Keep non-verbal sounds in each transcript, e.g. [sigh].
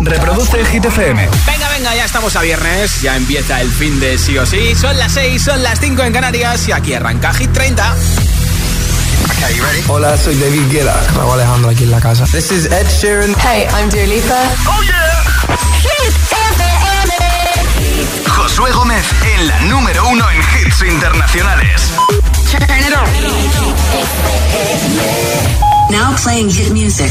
Reproduce Hit FM. Venga, venga, ya estamos a viernes. Ya empieza el fin de sí o sí. Son las 6, son las 5 en Canarias y aquí arranca Hit 30. Hola, soy David Guetta. Raúl Alejandro aquí en la casa. This is Ed Sheeran. Hey, I'm Dua Lipa. ¡Oh, yeah! Hit FM. Josué Gómez en la número uno en hits internacionales. Turn it on. Now playing hit music.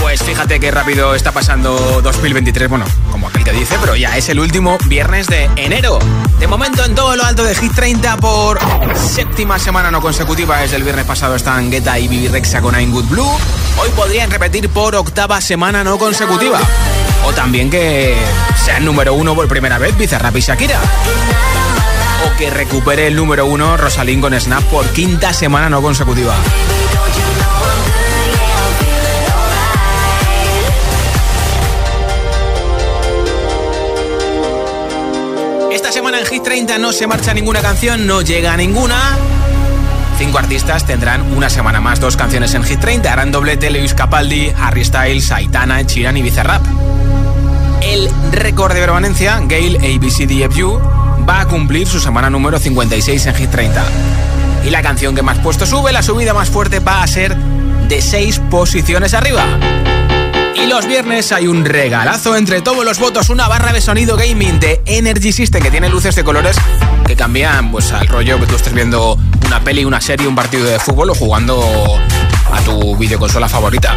Pues fíjate qué rápido está pasando 2023, bueno, como aquel que dice, pero ya es el último viernes de enero. De momento en todo lo alto de Hit 30 por séptima semana no consecutiva, desde el viernes pasado están Guetta y Bibi Rexa con I'm Good Blue. Hoy podrían repetir por octava semana no consecutiva. O también que sean número uno por primera vez Bizarrap y Shakira. O que recupere el número uno Rosalind con Snap por quinta semana no consecutiva. En Hit 30 no se marcha ninguna canción, no llega ninguna. Cinco artistas tendrán una semana más dos canciones en Hit 30. Harán doblete Lewis Capaldi, Harry Styles, Aitana, Chiran y Bizarrap. El récord de permanencia, Gail ABCDFU, va a cumplir su semana número 56 en Hit 30. Y la canción que más puesto sube, la subida más fuerte va a ser de seis posiciones arriba. Y los viernes hay un regalazo entre todos los votos, una barra de sonido gaming de Energy System que tiene luces de colores que cambian pues al rollo que tú estés viendo una peli, una serie, un partido de fútbol o jugando a tu videoconsola favorita.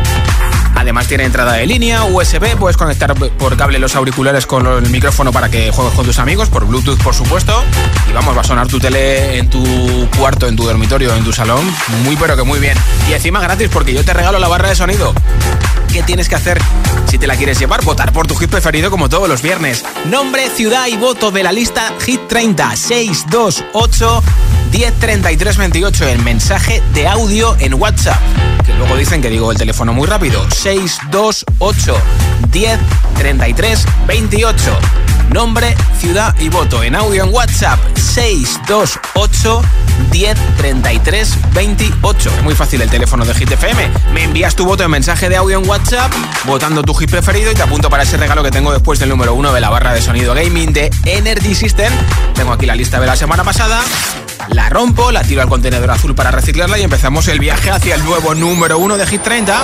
Además tiene entrada de línea, USB, puedes conectar por cable los auriculares con el micrófono para que juegues con tus amigos, por Bluetooth por supuesto. Y vamos, va a sonar tu tele en tu cuarto, en tu dormitorio, en tu salón, muy pero que muy bien. Y encima gratis porque yo te regalo la barra de sonido. ¿Qué tienes que hacer si te la quieres llevar? Votar por tu hit preferido como todos los viernes. Nombre, ciudad y voto de la lista Hit 30 628 103328 el mensaje de audio en WhatsApp. Que luego dicen que digo el teléfono muy rápido. 628 103328 Nombre, ciudad y voto en audio en WhatsApp 628 103328 Es muy fácil el teléfono de Hit FM. Me envías tu voto en mensaje de audio en WhatsApp, votando tu hit preferido y te apunto para ese regalo que tengo después del número uno de la barra de sonido gaming de Energy System. Tengo aquí la lista de la semana pasada. La rompo, la tiro al contenedor azul para reciclarla y empezamos el viaje hacia el nuevo número uno de Hit 30.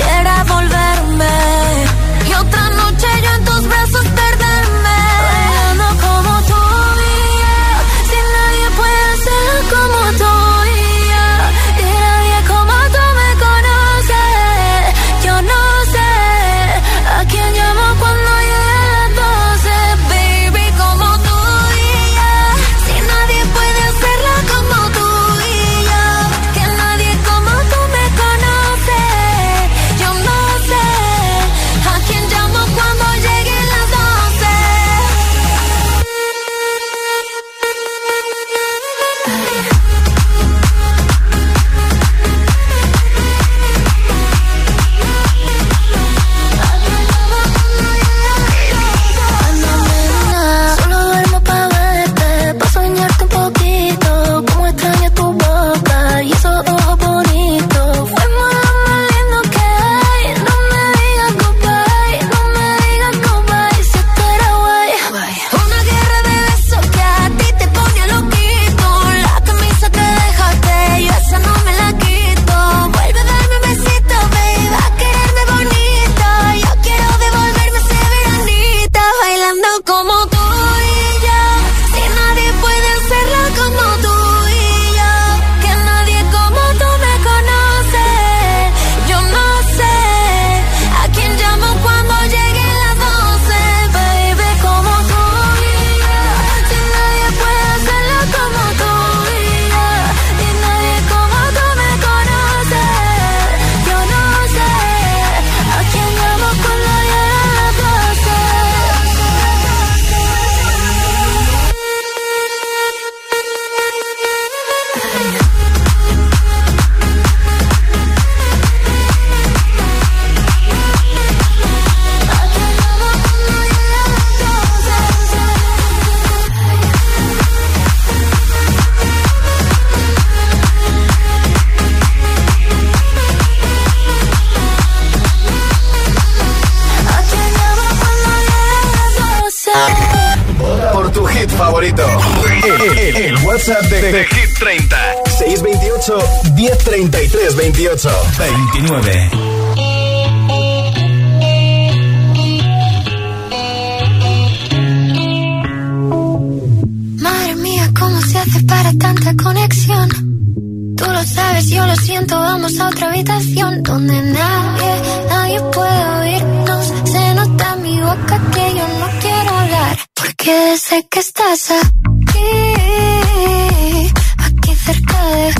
Quisiera volverme Por tu hit favorito. El, WhatsApp de, Hit 30. 628 1033 28 29. Madre mía, ¿cómo se hace para tanta conexión? Tú lo sabes, yo lo siento, vamos a otra habitación donde nadie, nadie puede oírnos. Se nota en mi boca que yo no quiero hablar, porque sé que estás aquí, aquí cerca de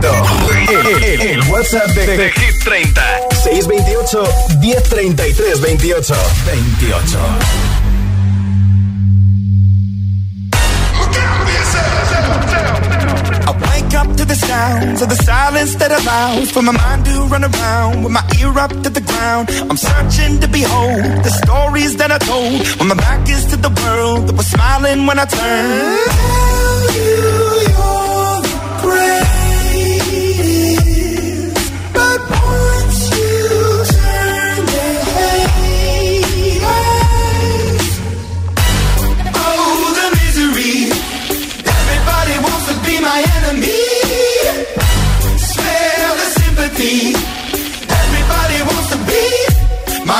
hit favorito. El, el WhatsApp de, de Hit 30. 628 1033 28 28. I wake up to the sounds of the silence that allows for my mind to run around with my ear up to the ground. I'm searching to behold the stories that I told when my back is to the world that was smiling when I turned.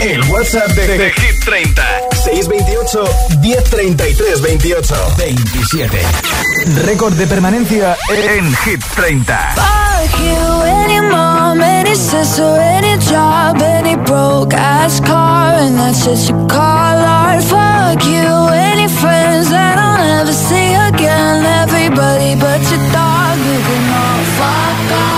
El, WhatsApp de, Hit 30. 628 1033 28 27. Récord de permanencia en Hit 30. Fuck you, any mom, any sister, any job, any broke ass car, and that's just you call art. Fuck you, any friends that I'll never see again. Everybody but your dog, you can all fuck off.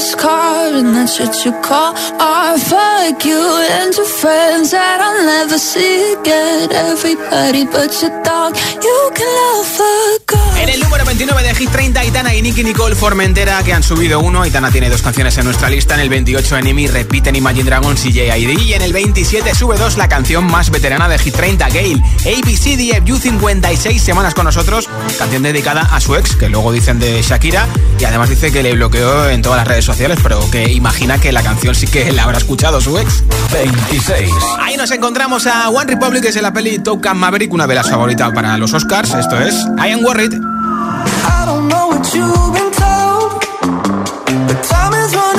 ass car and that's what you call art. Fuck you and your friends that I'll never see again. Everybody but your dog, you can love fuck off. Número 29 de Hit 30, Aitana y Nicky Nicole Formentera, que han subido uno. Aitana tiene dos canciones en nuestra lista. En el 28, Enemy repiten Imagine Dragons y J.I.D. Y en el 27, sube dos la canción más veterana de Hit 30, Gale. ABCDFU 56 semanas con nosotros. Canción dedicada a su ex, que luego dicen de Shakira. Y además dice que le bloqueó en todas las redes sociales, pero que imagina que la canción sí que la habrá escuchado su ex. 26. Ahí nos encontramos a One Republic, que es en la peli Top Gun Maverick, una de las favoritas para los Oscars. Esto es I Am Worried. I don't know what you've been told, but time is running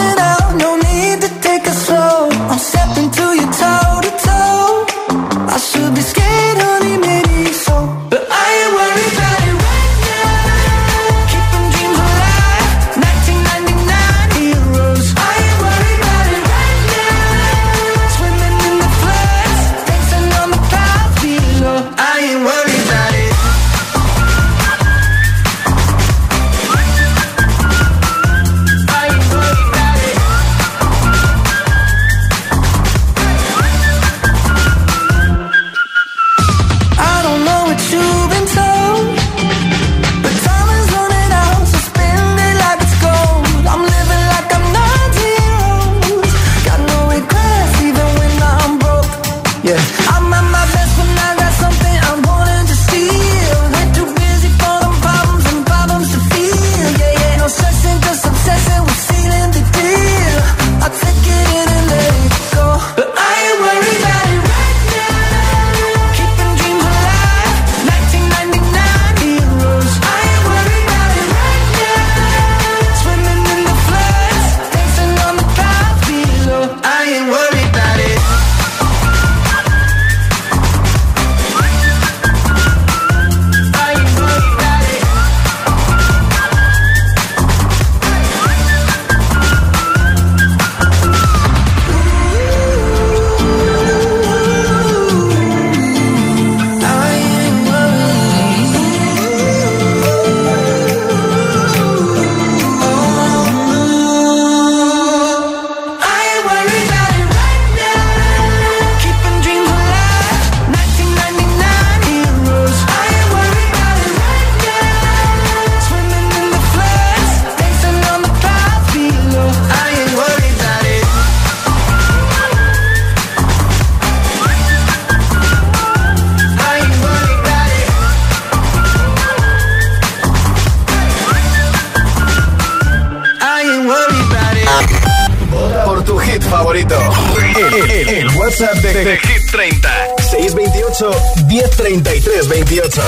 de, Hit 30. 628 1033 28.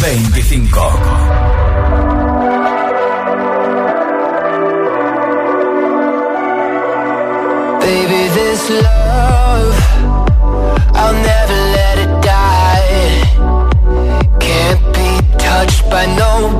25. Baby, this love, I'll never let it die. Can't be touched by no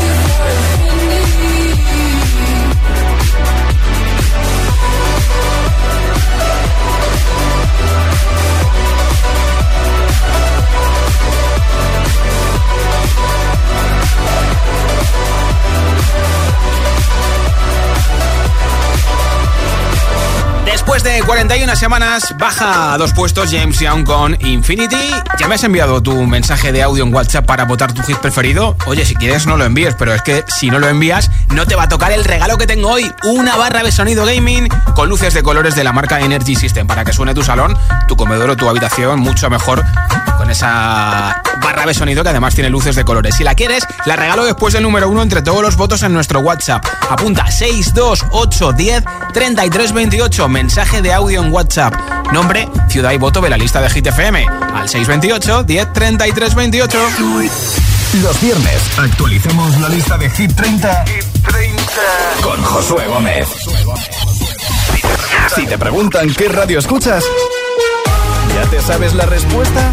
you Después de 41 semanas, baja a dos puestos James Young con Infinity. ¿Ya me has enviado tu mensaje de audio en WhatsApp para votar tu hit preferido? Oye, si quieres no lo envíes, pero es que si no lo envías, no te va a tocar el regalo que tengo hoy. Una barra de sonido gaming con luces de colores de la marca Energy System para que suene tu salón, tu comedor o tu habitación mucho mejor esa barra de sonido que además tiene luces de colores. Si la quieres, la regalo después del número uno entre todos los votos en nuestro WhatsApp. Apunta 62810 3328. Mensaje de audio en WhatsApp. Nombre, ciudad y voto de la lista de Hit FM. Al 628 10 Los viernes actualicemos la lista de Hit 30, con Josué Gómez. Si te preguntan qué radio escuchas, ¿ya te sabes la respuesta?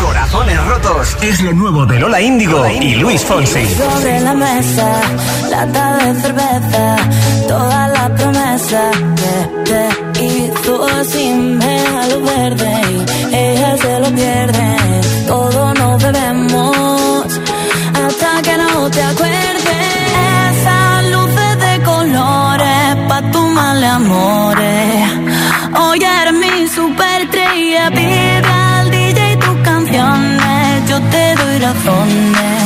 Corazones rotos es lo nuevo de Lola Índigo y Luis Fonsi. Sobre la mesa, lata de cerveza, toda la promesa que te hizo sin lo verde y ella se lo pierde. Todo no bebemos hasta que no te acuerdes. Esas luces de colores pa' tu mal amores. Doy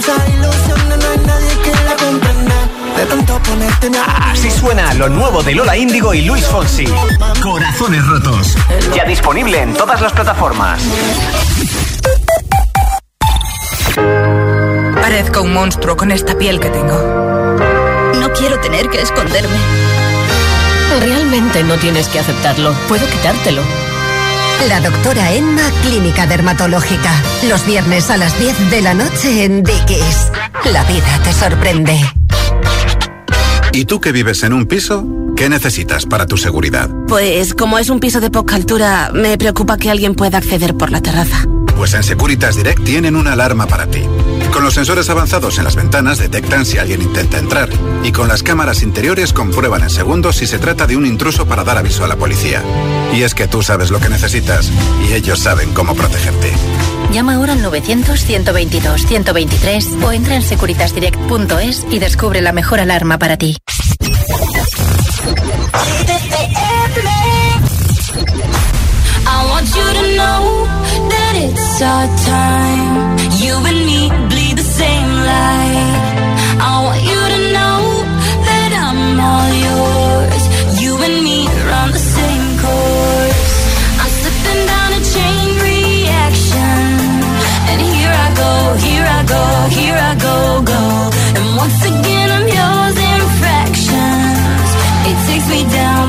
falsas ilusiones, no hay nadie que la comprenda. De tanto poner Así suena lo nuevo de Lola Índigo y Luis Fonsi. Corazones rotos. Ya disponible en todas las plataformas. Parezco un monstruo con esta piel que tengo. No quiero tener que esconderme. Realmente no tienes que aceptarlo. Puedo quitártelo. La doctora Emma, Clínica Dermatológica. Los viernes a las 10 de la noche en Dickies. La vida te sorprende. ¿Y tú que vives en un piso? ¿Qué necesitas para tu seguridad? Pues como es un piso de poca altura, me preocupa que alguien pueda acceder por la terraza. Pues en Securitas Direct tienen una alarma para ti. Con los sensores avanzados en las ventanas detectan si alguien intenta entrar y con las cámaras interiores comprueban en segundos si se trata de un intruso para dar aviso a la policía. Y es que tú sabes lo que necesitas y ellos saben cómo protegerte. Llama ahora al 900-122-123 o entra en securitasdirect.es y descubre la mejor alarma para ti. I want you to know it's our time. You and me bleed the same light. I want you to know that I'm all yours. You and me run the same course. I'm slipping down a chain reaction. And here I go, here I go, here I go, go. And once again I'm yours in fractions. It takes me down,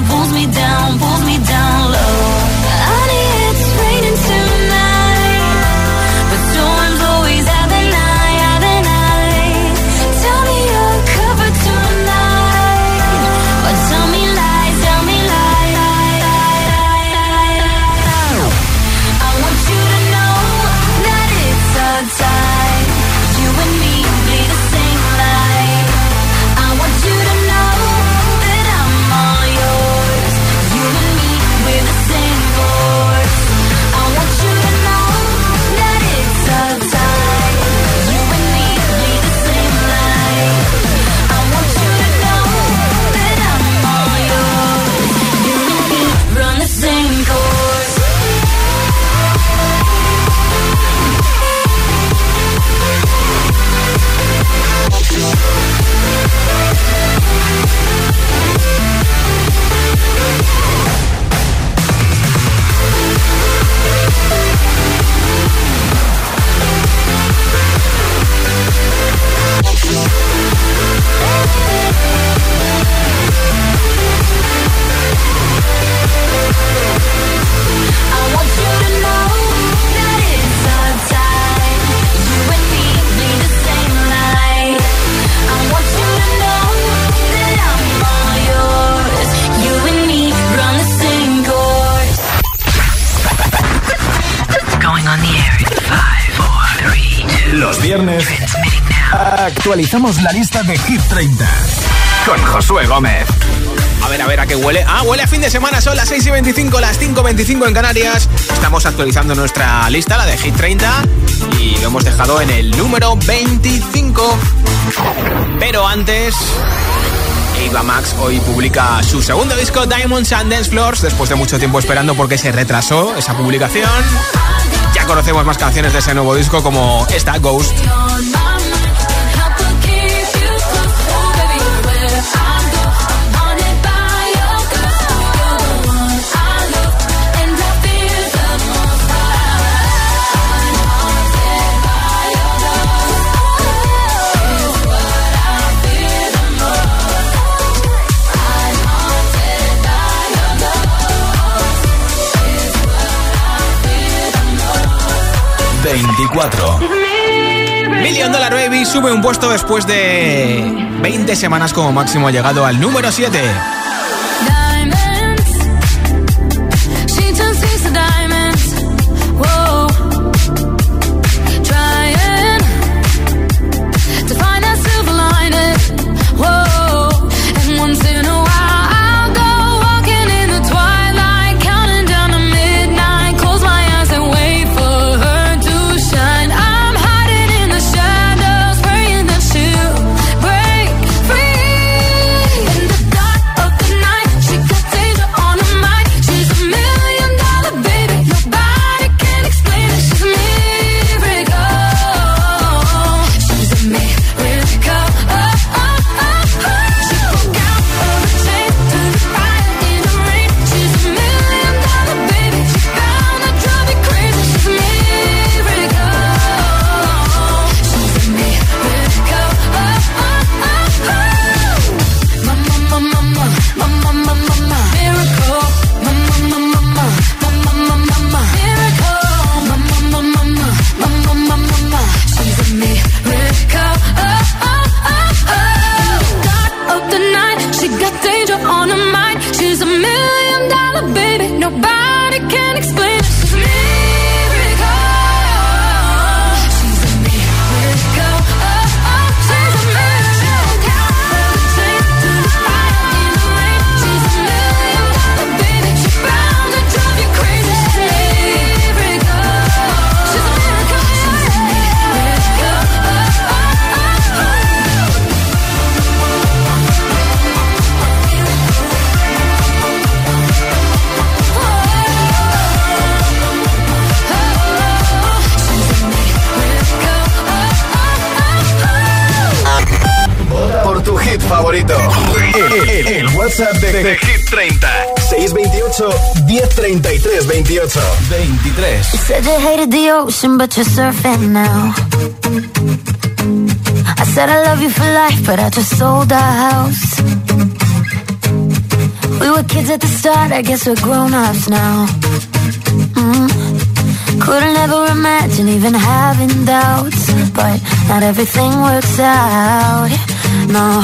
actualizamos la lista de Hit 30 con Josué Gómez. A ver, a ver, ¿a qué huele? Ah, huele a fin de semana, son las 6 y 25, las 5 y 25 en Canarias. Estamos actualizando nuestra lista, la de Hit 30, y lo hemos dejado en el número 25. Pero antes, Ava Max hoy publica su segundo disco, Diamonds and Dance Floors, después de mucho tiempo esperando porque se retrasó esa publicación. Ya conocemos más canciones de ese nuevo disco como esta, Ghost. Veinticuatro. Million Dollar Baby sube un puesto después de 20 semanas como máximo ha llegado al número 7. WhatsApp de, de Hit 30. 628 1033 28. 23. Said you hated the ocean, but you're surfing now. I said I love you for life, but I just sold our house. We were kids at the start, I guess we're grown ups now. Mm. Couldn't ever imagine even having doubts, but not everything works out. No,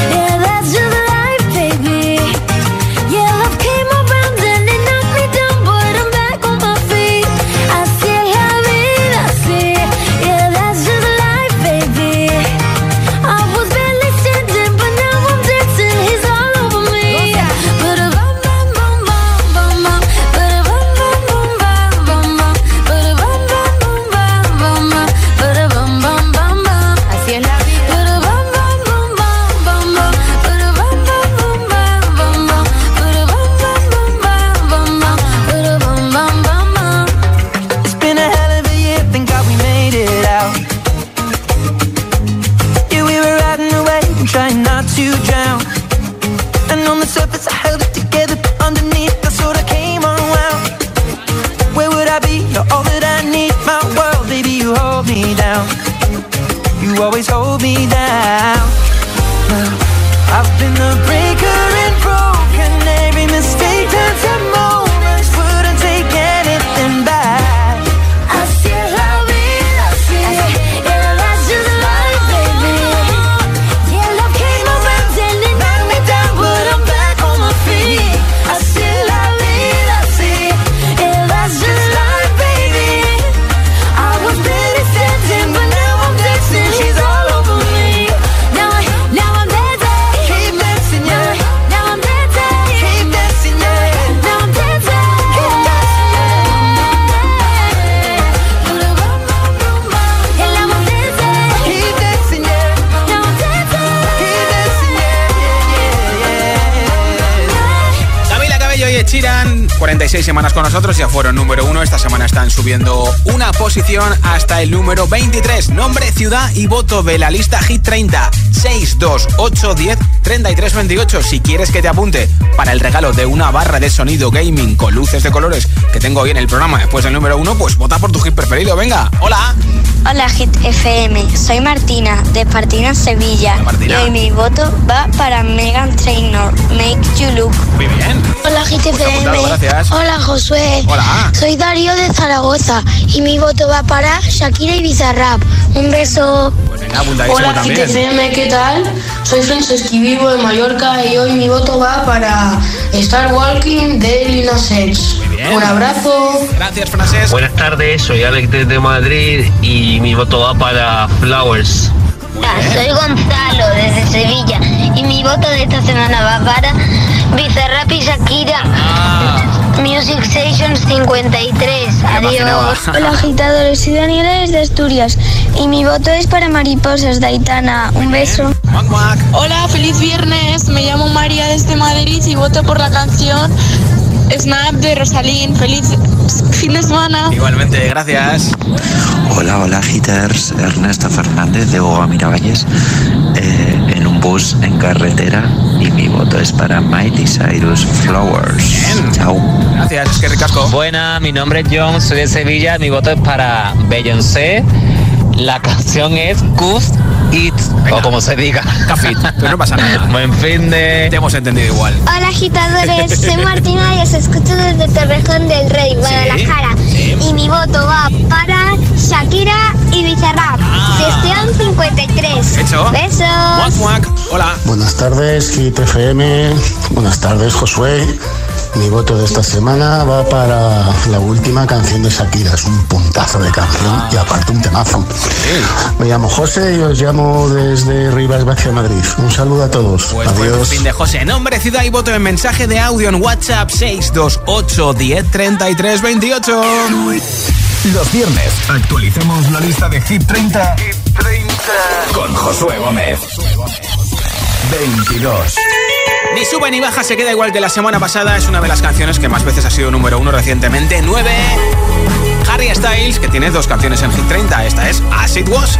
46 semanas con nosotros, ya fueron número uno. Esta semana están subiendo una posición hasta el número 23. Nombre, ciudad y voto de la lista Hit 30. 6, 2, 8, 10, 33, 28. Si quieres que te apunte para el regalo de una barra de sonido gaming con luces de colores que tengo hoy en el programa después del número uno, pues vota por tu hit preferido. Venga, hola. Hola Hit FM, soy Martina de Espartina, Sevilla. Martina. Y hoy mi voto va para Megan Trainor, Make You Look. Muy bien. Hola Hit FM. apuntado, gracias. Hola Josué. Hola. Soy Darío de Zaragoza y mi voto va para Shakira y Bizarrap. Un beso. Hola. GTFM, ¿qué tal? Soy Franceschi, vivo en Mallorca y hoy mi voto va para Star Walking de bien. Un abrazo. Gracias, Francés. Buenas tardes, soy Alex desde Madrid y mi voto va para Flowers. Soy Gonzalo desde Sevilla y mi voto de esta semana va para Bizarrap y Shakira. Music Station 53. Adiós. Hola agitadores, soy Daniela desde Asturias y mi voto es para Mariposas de Aitana. Un beso. Hola, feliz viernes. Me llamo María desde Madrid y voto por la canción Snap de Rosalín. Feliz fin de semana. Igualmente, gracias. Hola, hola, hitters. Ernesto Fernández de Boa Miravalles eh, en un bus en carretera voto es para Miley Cyrus Flowers. Chao. Gracias, es que ricasco. Buena, mi nombre es John, soy de Sevilla, mi voto es para Beyoncé, La canción es Cus It, o como se diga. Cafit, pero no pasa nada. [laughs] Buen fin de... Te hemos entendido igual. Hola agitadores, soy [laughs] Martina y os escucho desde Torrejón del Rey, Guadalajara. Y mi voto va para Shakira y Bizarrap. Sesión 53. Hecho. Besos. Muac, muac. Hola. Buenas tardes, Hit FM. Buenas tardes, Josué. Mi voto de esta semana va para la última canción de Shakira. Es un puntazo de canción y aparte un temazo. Me llamo José y os llamo desde Rivas Vacia Madrid. Un saludo a todos. Pues Adiós. fin de José. Nombre, ciudad y voto en mensaje de audio en WhatsApp 628 10 33 28. Los viernes actualizamos la lista de Hit 30, con Josué Gómez. 22. Ni sube ni baja, se queda igual que la semana pasada. Es una de las canciones que más veces ha sido número uno recientemente. 9. Harry Styles, que tiene dos canciones en Hit 30. Esta es As It Was.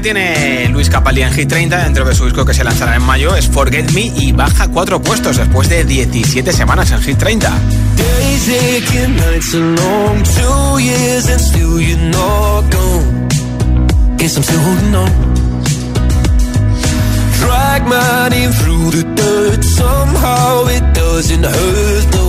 Tiene Luis Capaldi en Hit 30 dentro de su disco que se lanzará en mayo es Forget Me y baja cuatro puestos después de 17 semanas en Hit 30. Days aching, nights are long, two years and still you're not gone. Guess I'm still holding on. Drag my through the dirt, somehow it doesn't hurt though.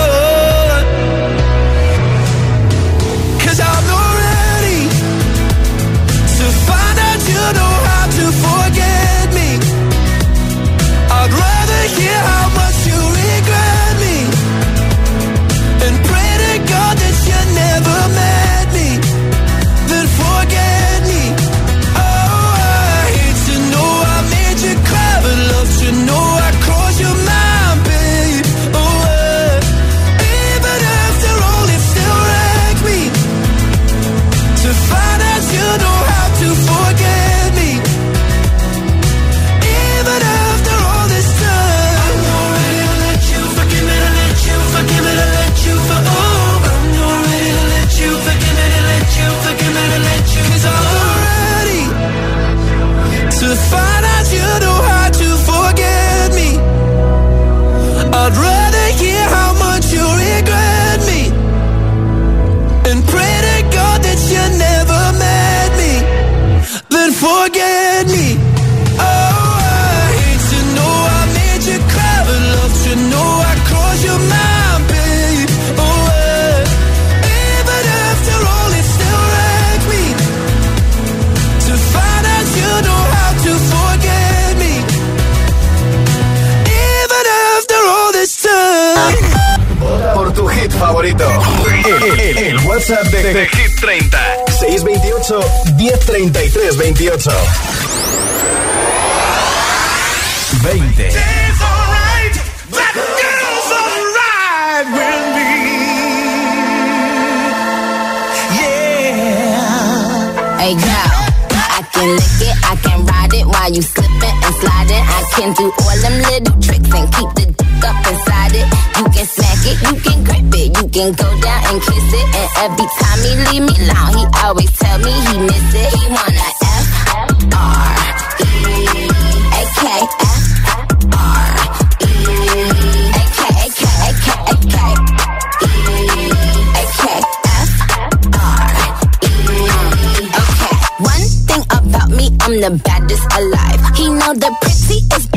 628 1033 28. 20. Hey girl, I can lick it, I can ride it while you slipping and sliding. I can do all them little tricks and keep the dick up inside it. You can smack it, you can grip it, you can go down and kiss it. And every time he leave me alone, he always tell me he miss it. He wanna F R E A K F R E A K A K A K A K A K F R Okay. One thing about me, I'm the baddest alive. He know the prettiest didn't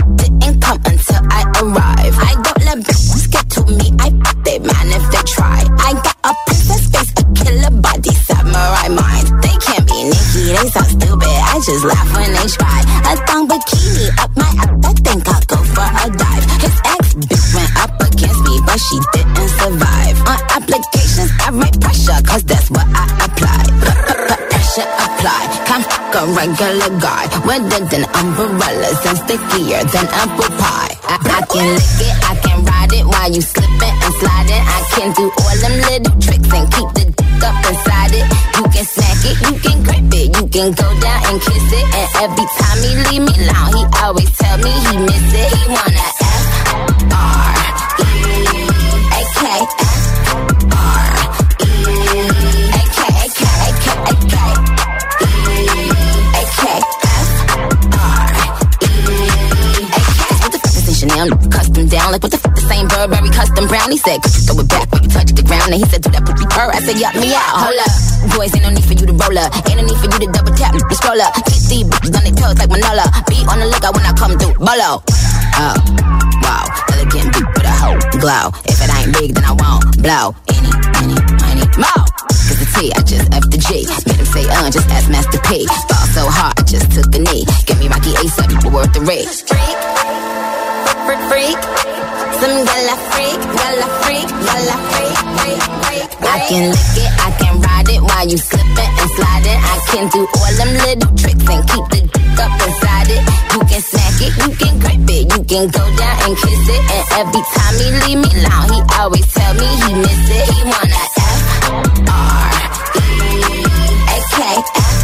just laugh when they try. A thong bikini up my ass. I think I'll go for a dive. His ex bitch went up against me, but she didn't survive. On applications, I write pressure, cause that's what I apply. Pressure apply. Come fuck a regular guy. Wetter than umbrellas and stickier than apple pie. I, I can lick it, I can ride it while you slipping and sliding. I can do all them little tricks and keep can go down and kiss it. And every time he leave me alone, he always tell me he miss it. He wanna F R E A K same Burberry custom brown? He said, throw it back when you touch the ground. And he said, do that pussy purr. I said, yup me out. Hold up. Boys, ain't no need for you to roll up. Ain't no need for you to double tap. The scroll up. Keep these bitches on their toes like Manola. Be on the lookout when I come through. Bolo. Oh, wow. Elegant beat with a hoe glow. If it ain't big, then I won't blow. Any, any, any, more. Cause the T, I just F the G. Made him say, uh, just ask Master P. Fall so hard, I just took a knee. Give me Rocky A7, but worth the risk. Freak, freak, freak. Some gala freak, gala freak, gala freak, freak, freak. I can lick it, I can ride it while you slipping and sliding. I can do all them little tricks and keep the dick up inside it. You can smack it, you can grip it, you can go down and kiss it. And every time he leave me alone, he always tell me he miss it. He wanna F R E A K F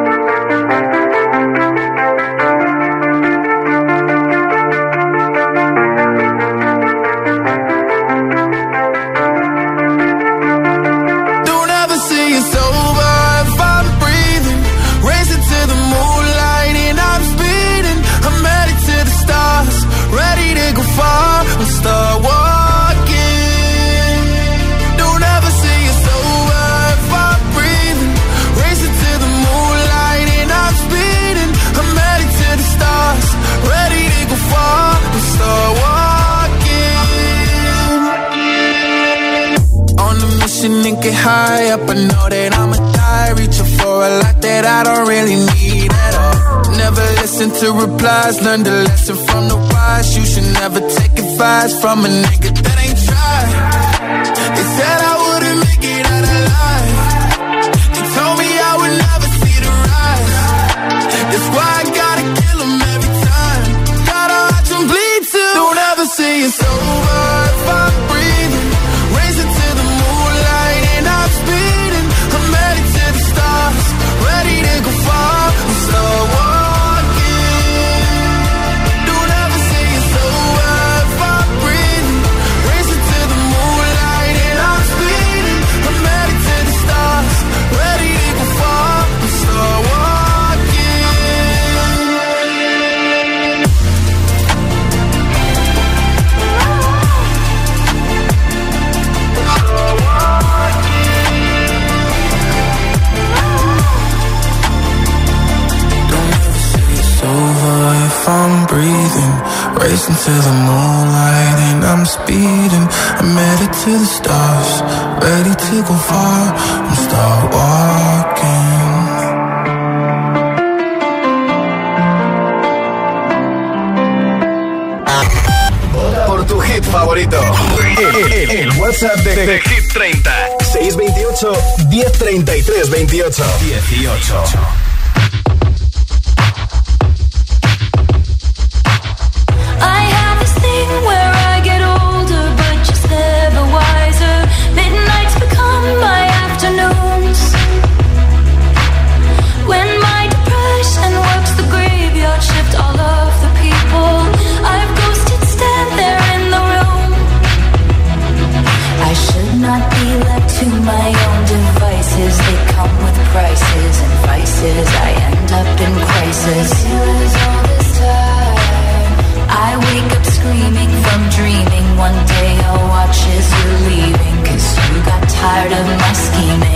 up, I know that I'm a die. Reaching for a lot that I don't really need at all. Never listen to replies, learn the lesson from the wise. You should never take advice from a nigga to the moonlight and I'm speeding. I'm headed to the stars, ready to go far. I'm start walking. Por tu hit favorito, el, el, el WhatsApp de, de, Hit 30 628 1033 28 18. part of my scheming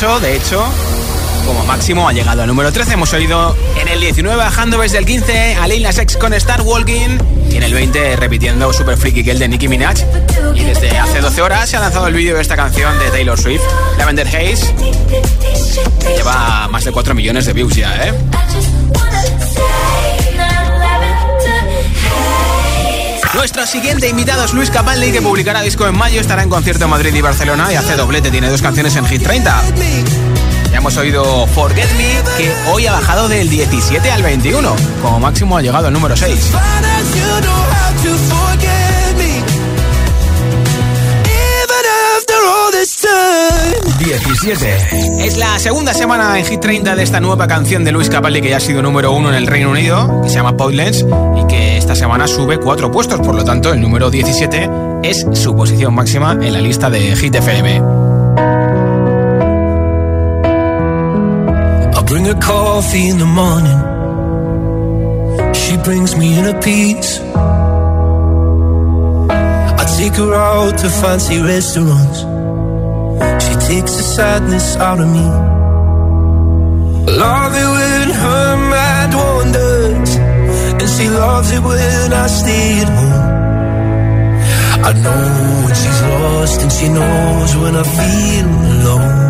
de hecho, como máximo ha llegado al número 13. Hemos oído en el 19 bajando desde el 15 a Lil Nas con Star Walking y en el 20 repitiendo Super Freaky Girl de Nicki Minaj. Y desde hace 12 horas se ha lanzado el vídeo de esta canción de Taylor Swift, Lavender Haze, que lleva más de 4 millones de views ya, ¿eh? Nuestro siguiente invitado es Luis Capaldi, que publicará disco en mayo, estará en concierto en Madrid y Barcelona y hace doblete, tiene dos canciones en Hit 30. Ya hemos oído Forget Me, que hoy ha bajado del 17 al 21. Como máximo ha llegado al número 6. 17. Es la segunda semana en Hit 30 de esta nueva canción de Luis Capaldi que ya ha sido número uno en el Reino Unido, que se llama Pointless esta semana sube cuatro puestos. Por lo tanto, el número 17 es su posición máxima en la lista de Hit FM. I bring her coffee in the morning. She brings me in a piece. I take her out to fancy restaurants. She takes the sadness out of me. Love it when her mind wanders, and she loves it when I stay at home. I know when she's lost, and she knows when I feel alone.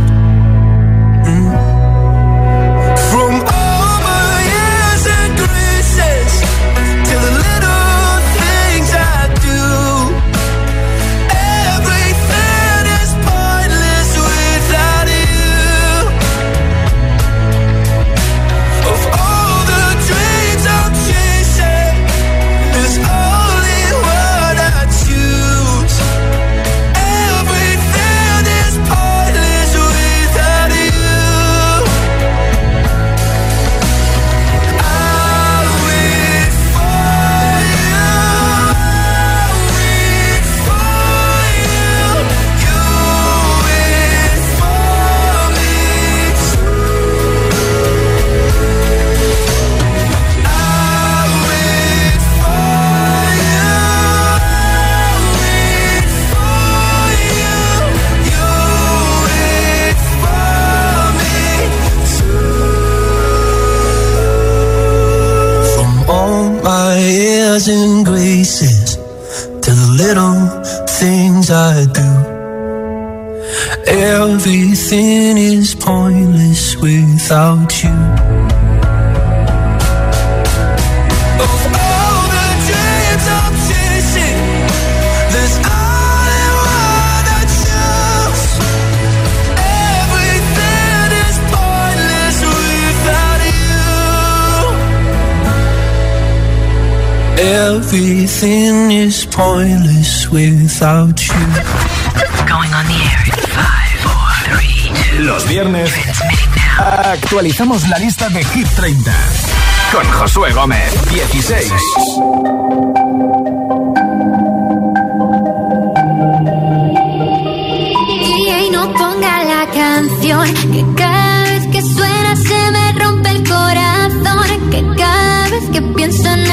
And graces to the little things I do. Everything is pointless without Everything is pointless without you. Going on the air in five, four, three, two. Los viernes actualizamos la lista de Hit 30 con Josué Gómez. 16. DJ no ponga la canción que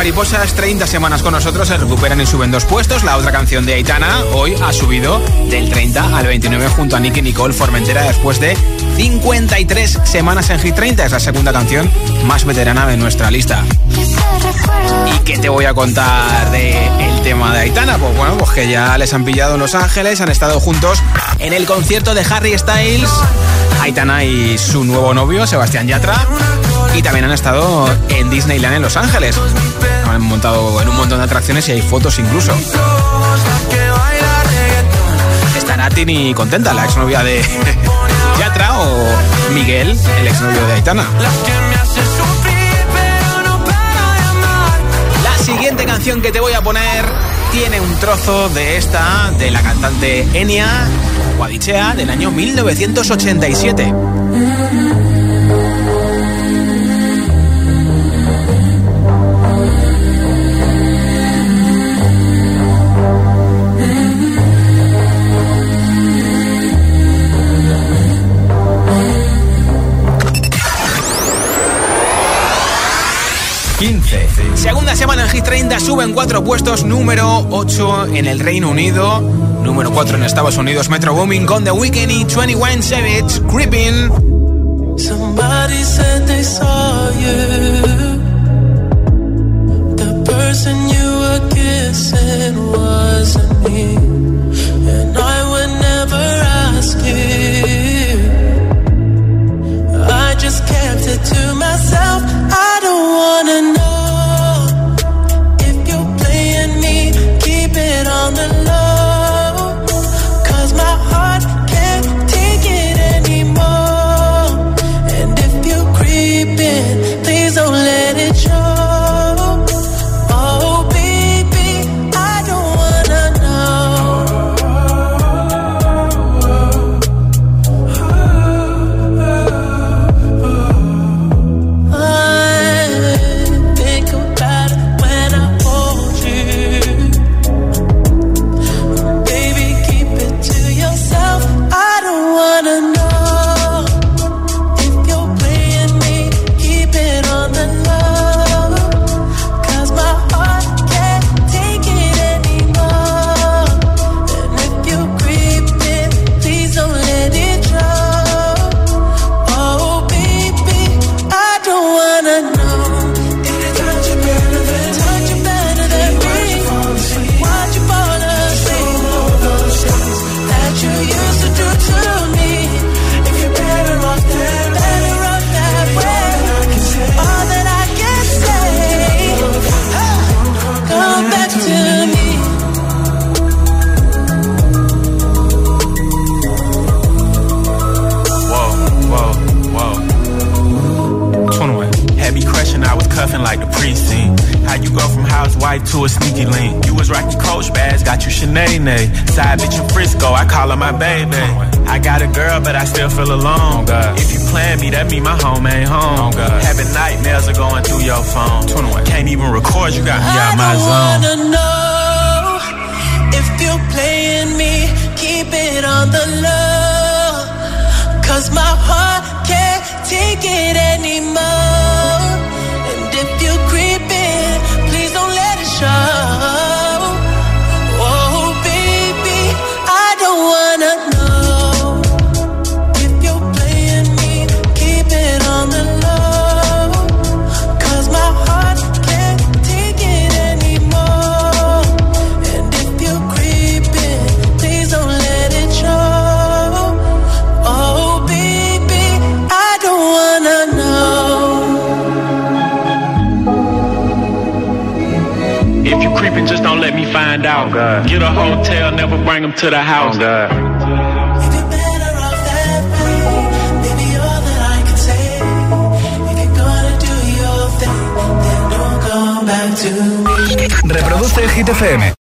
Mariposas, 30 semanas con nosotros, se recuperan y suben dos puestos. La otra canción de Aitana hoy ha subido del 30 al 29 junto a Nicky Nicole Formentera después de 53 semanas en Hit 30. Es la segunda canción más veterana de nuestra lista. ¿Y qué te voy a contar de tema de Aitana? Pues bueno, pues que ya les han pillado en Los Ángeles, han estado juntos en el concierto de Harry Styles, Aitana y su nuevo novio, Sebastián Yatra. Y también han estado en Disneyland en Los Ángeles. Han montado en un montón de atracciones y hay fotos incluso. Estará Tini contenta, la exnovia de [laughs] Yatra o Miguel, el exnovio de Aitana. La siguiente canción que te voy a poner tiene un trozo de esta, de la cantante Enya Guadichea, del año 1987. Segunda semana en Hit 30, suben cuatro puestos, número 8 en el Reino Unido, número 4 en Estados Unidos, Metro Booming con The Weeknd y 21 Savage, Creeping. Somebody said they saw you. The person you were kissing wasn't me. And I would never ask you. I just kept it to myself. I don't wanna know. Call her my baby. I got a girl, but I still feel alone. Oh, if you plan me, that mean my home ain't home. Oh, Having nightmares are going through your phone. Can't even record, you got me out my zone. I wanna know if you're playing me, keep it on the low. Cause my heart can't take it anymore. Find out. Get a hotel, never bring them to the house. To me. Reproduce Hit FM.